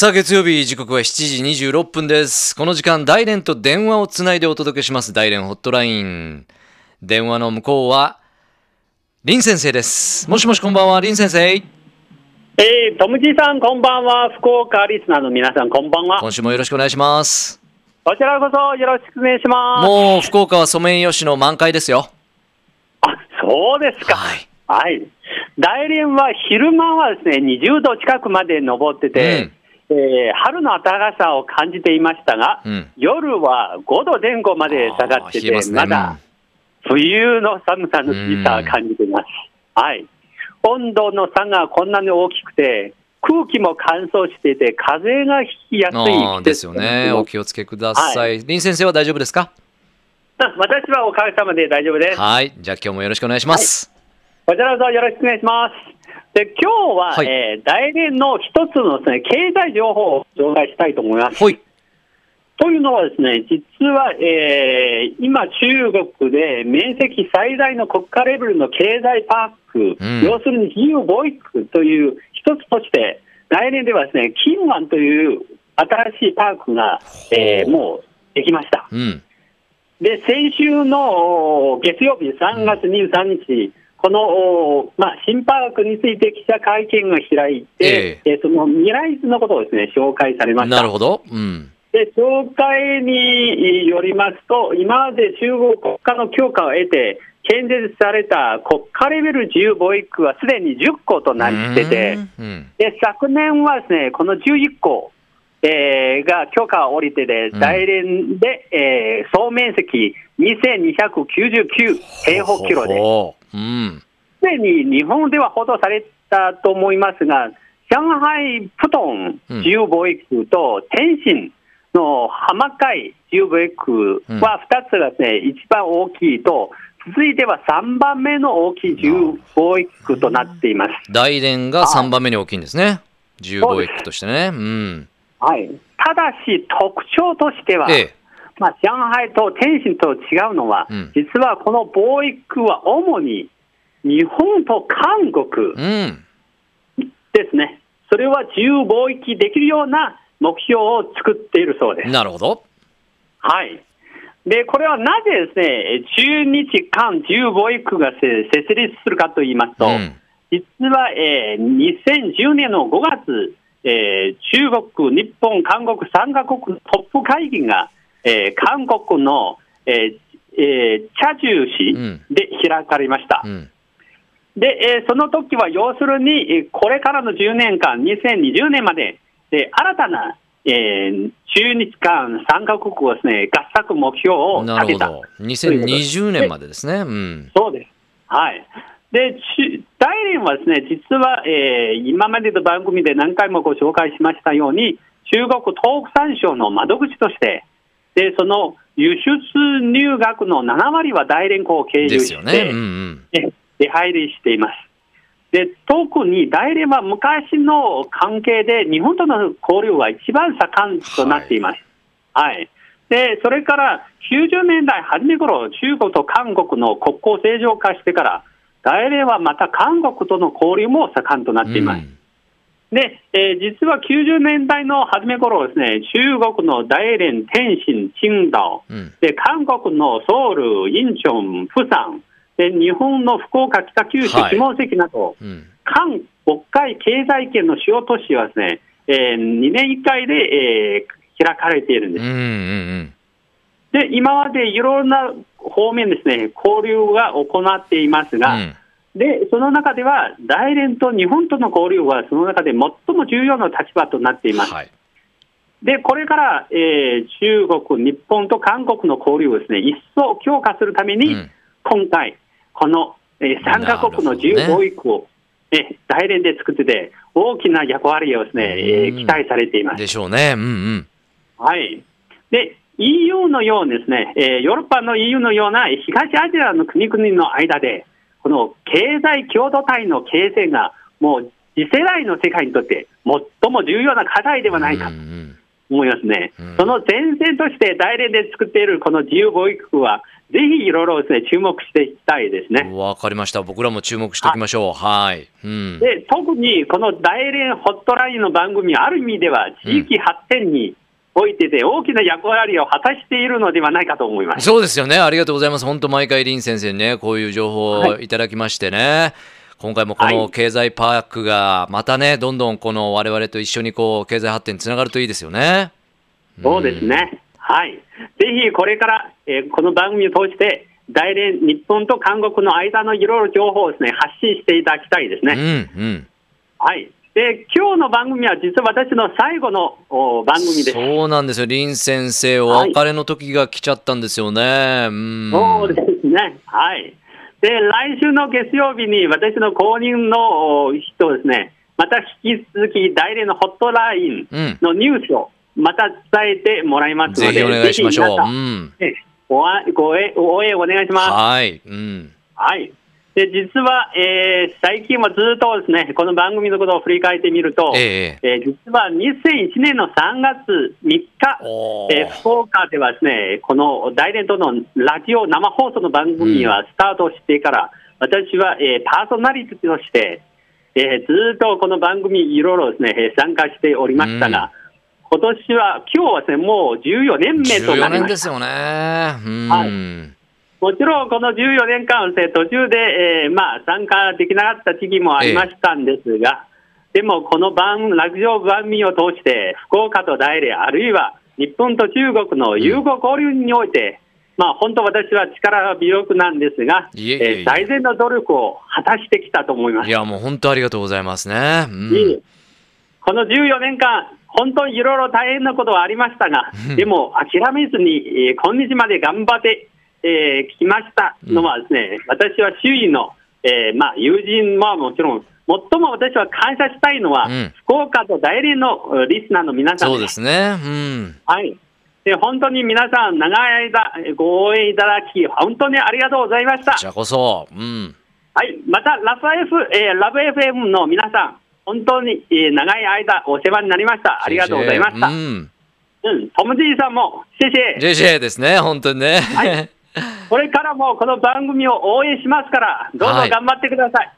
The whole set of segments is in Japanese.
さあ月曜日時刻は7時26分ですこの時間大連と電話をつないでお届けします大連ホットライン電話の向こうは林先生ですもしもしこんばんは林先生えー、トムジさん、こんばんは。福岡リスナーの皆さん、こんばんは。今週もよろしくお願いしますこちらこそよろしくお願いします。もう福岡はソメイヨシノ満開ですよあ、そうですか。はいはい。大連は昼間はですね、20度近くまで登ってて、えー春の暖かさを感じていましたが、うん。夜は5度前後まで下がってて、ますね。まだ冬の寒さのきさを感じています。はい。温度の差がこんなに大きくて、空気も乾燥していて、風がひきやすいです。よね。お気をつけください、林先生は大丈夫ですか？あ私はおかげさまで大丈夫です。はい。じゃあ今日もよろしくお願いします、こちらこそよろしくお願いします。で、今日は、はい。えー大連の一つのですね、経済情報を紹介したいと思います。ほい。というのはですね、実は、えー今中国で面積最大の国家レベルの経済パーク、うん。要するに自由貿易区という一つとして、来年ではですね、金湾という新しいパークが、えーもうできました。うん。で、先週の月曜日、3月23日、この、おまあ、新パークについて記者会見を開いて、えその未来図のことをですね、紹介されました。なるほど。うん。で、紹介によりますと、今まで中国国家の許可を得て、建設された国家レベル自由貿易区はすでに10個となってて、うん。で昨年はですね、この11個、えーが許可を下りてで、うん。大連で、えー総面積2299平方キロで、ほううん。すでに日本では報道されたと思いますが、上海プトン自由貿易区と天津の浜海自由貿易区は2つがですね、一番大きいと、続いては3番目の大きい自由貿易区となっています。大連が3番目に大きいんですね。自由貿易区としてね。うんはい、ただし、特徴としては、ええ。まあ、上海と天津と違うのは、うん。実はこの貿易区は主に日本と韓国うん。ですね、それは自由貿易できるような目標を作っているそうです。なるほど。はい。で、これはなぜですね、中日韓自由貿易区がせ設立するかと言いますと、うん。実は、えー2010年の5月、えー中国、日本、韓国3カ国のトップ会議が、えー韓国の、えーえー、茶州市で開かれました。うんで、えーその時は要するに、えーこれからの10年間、2020年まで、えー新たな、えー中日韓3カ国をですね、合作目標をな立てた。るほど2020年までですねうんそうです。はい。で、ち大連はですね、実は、えー今までの番組で何回もご紹介しましたように、中国東北産省の窓口として、で、その輸出入額の7割は大連港を経由して、ねうんしています。で特に大連は昔の関係で日本との交流は一番盛んとなっています。はいでそれから90年代初め頃中国と韓国の国交正常化してから大連はまた韓国との交流も盛んとなっています。うん。で、えー実は90年代の初め頃ですね、中国の大連、天津、青島、うん。で韓国のソウル、インチョン、プサン、で日本の福岡、北九州、はい。下関など、うん。韓国海経済圏の主要都市はですね、え2年1回で、えー開かれているんです。うんうん。で、今までいろんな方面ですね、交流が行っていますが、うん。で、その中では、大連と日本との交流は、その中で最も重要な立場となっています。はい。で、これから、えー中国、日本と韓国の交流をですね、一層強化するために、うん。今回、この、えー、3カ国の自由貿易を、えー大連で作ってて、大きな役割をですね、えーうん期待されています。でしょうね。うんうん。はい。で、EU のようにですね、えーヨーロッパの EU のような東アジアの国々の間で、この経済共同体の形成が、もう次世代の世界にとって最も重要な課題ではないか。うんうん思いますね。うんその前線として大連で作っているこの自由貿易区は、ぜひいろいろですね、注目していきたいですね。わかりました。僕らも注目しておきましょう。はい。うん。で特にこの大連ホットラインの番組、ある意味では地域発展においてで大きな役割を果たしているのではないかと思います。そうですよね。ありがとうございます。本当毎回林先生にね、こういう情報をはいただきましてね。今回もこのはい経済パークがまたね、どんどんこの我々と一緒にこう経済発展につながるといいですよね。そうですね。はい。ぜひこれから、えーこの番組を通して、大連、日本と韓国の間のいろいろ情報をですね、発信していただきたいですね。うん、うん。はい。で、今日の番組は実は私の最後のお番組です。そうなんですよ。林先生、お別れの時が来ちゃったんですよね。うん。そうですね。はい。で、来週の月曜日に私の後任のお人をですね、また引き続き大連のホットラインうん。のニュースをまた伝えてもらいますので、ぜひお願いしましょう。うん。えごあご応応援お願いします。はい。うん。はい。で、実は、えー最近はずっとですね、この番組のことを振り返ってみると、えええー実は2001年の3月3日、えー福岡ではですね、この大連とのラジオ生放送の番組はスタートしてから、私は、えーパーソナリティとして、えーずっとこの番組いろいろですね、えー参加しておりましたが、今年は、今日はですね、もう14年目とな14りました。年ですよね。うん。はいもちろん、この14年間、えー途中で、えーまあ、参加できなかった時期もありましたんですが、でも、この番、ラジオ番組を通して、福岡と大連、あるいは日本と中国の友好交流において、まあ、本当私は力微力なんですが、いえいえいええー最善の努力を果たしてきたと思います。いや、もう本当ありがとうございますね。うん。この14年間、本当にいろいろ大変なことはありましたがうん、でも諦めずに、えー今日まで頑張って、えーきましたのはですね、私は周囲の、えーまあ、友人はもちろん、最も私は感謝したいのは、うん福岡と大連のえーリスナーの皆さんそうですね。うん。はい。で本当に皆さん、長い間えーご応援いただき、本当にありがとうございましたこ。ちらこそ。うん。はい、またラブ F、えーラブ FM の皆さん、本当に、えー長い間お世話になりました。ありがとうございました。ううん、ん。トム・ジーさんも、シェシェ、JJ ですね、本当にね。はいこれからもこの番組を応援しますから、どうぞはい頑張ってください。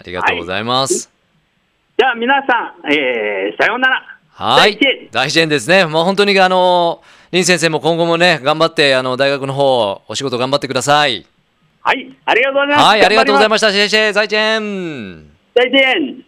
ありがとうございます。じゃあ皆さん、えーさようなら。はい。大支援ですね。もう本当にあの、林先生も今後もね、頑張って、あの、大学の方、お仕事頑張ってください。はい、ありがとうございます。はい、ありがとうございす。ました。シェイシェイ、再见。再见。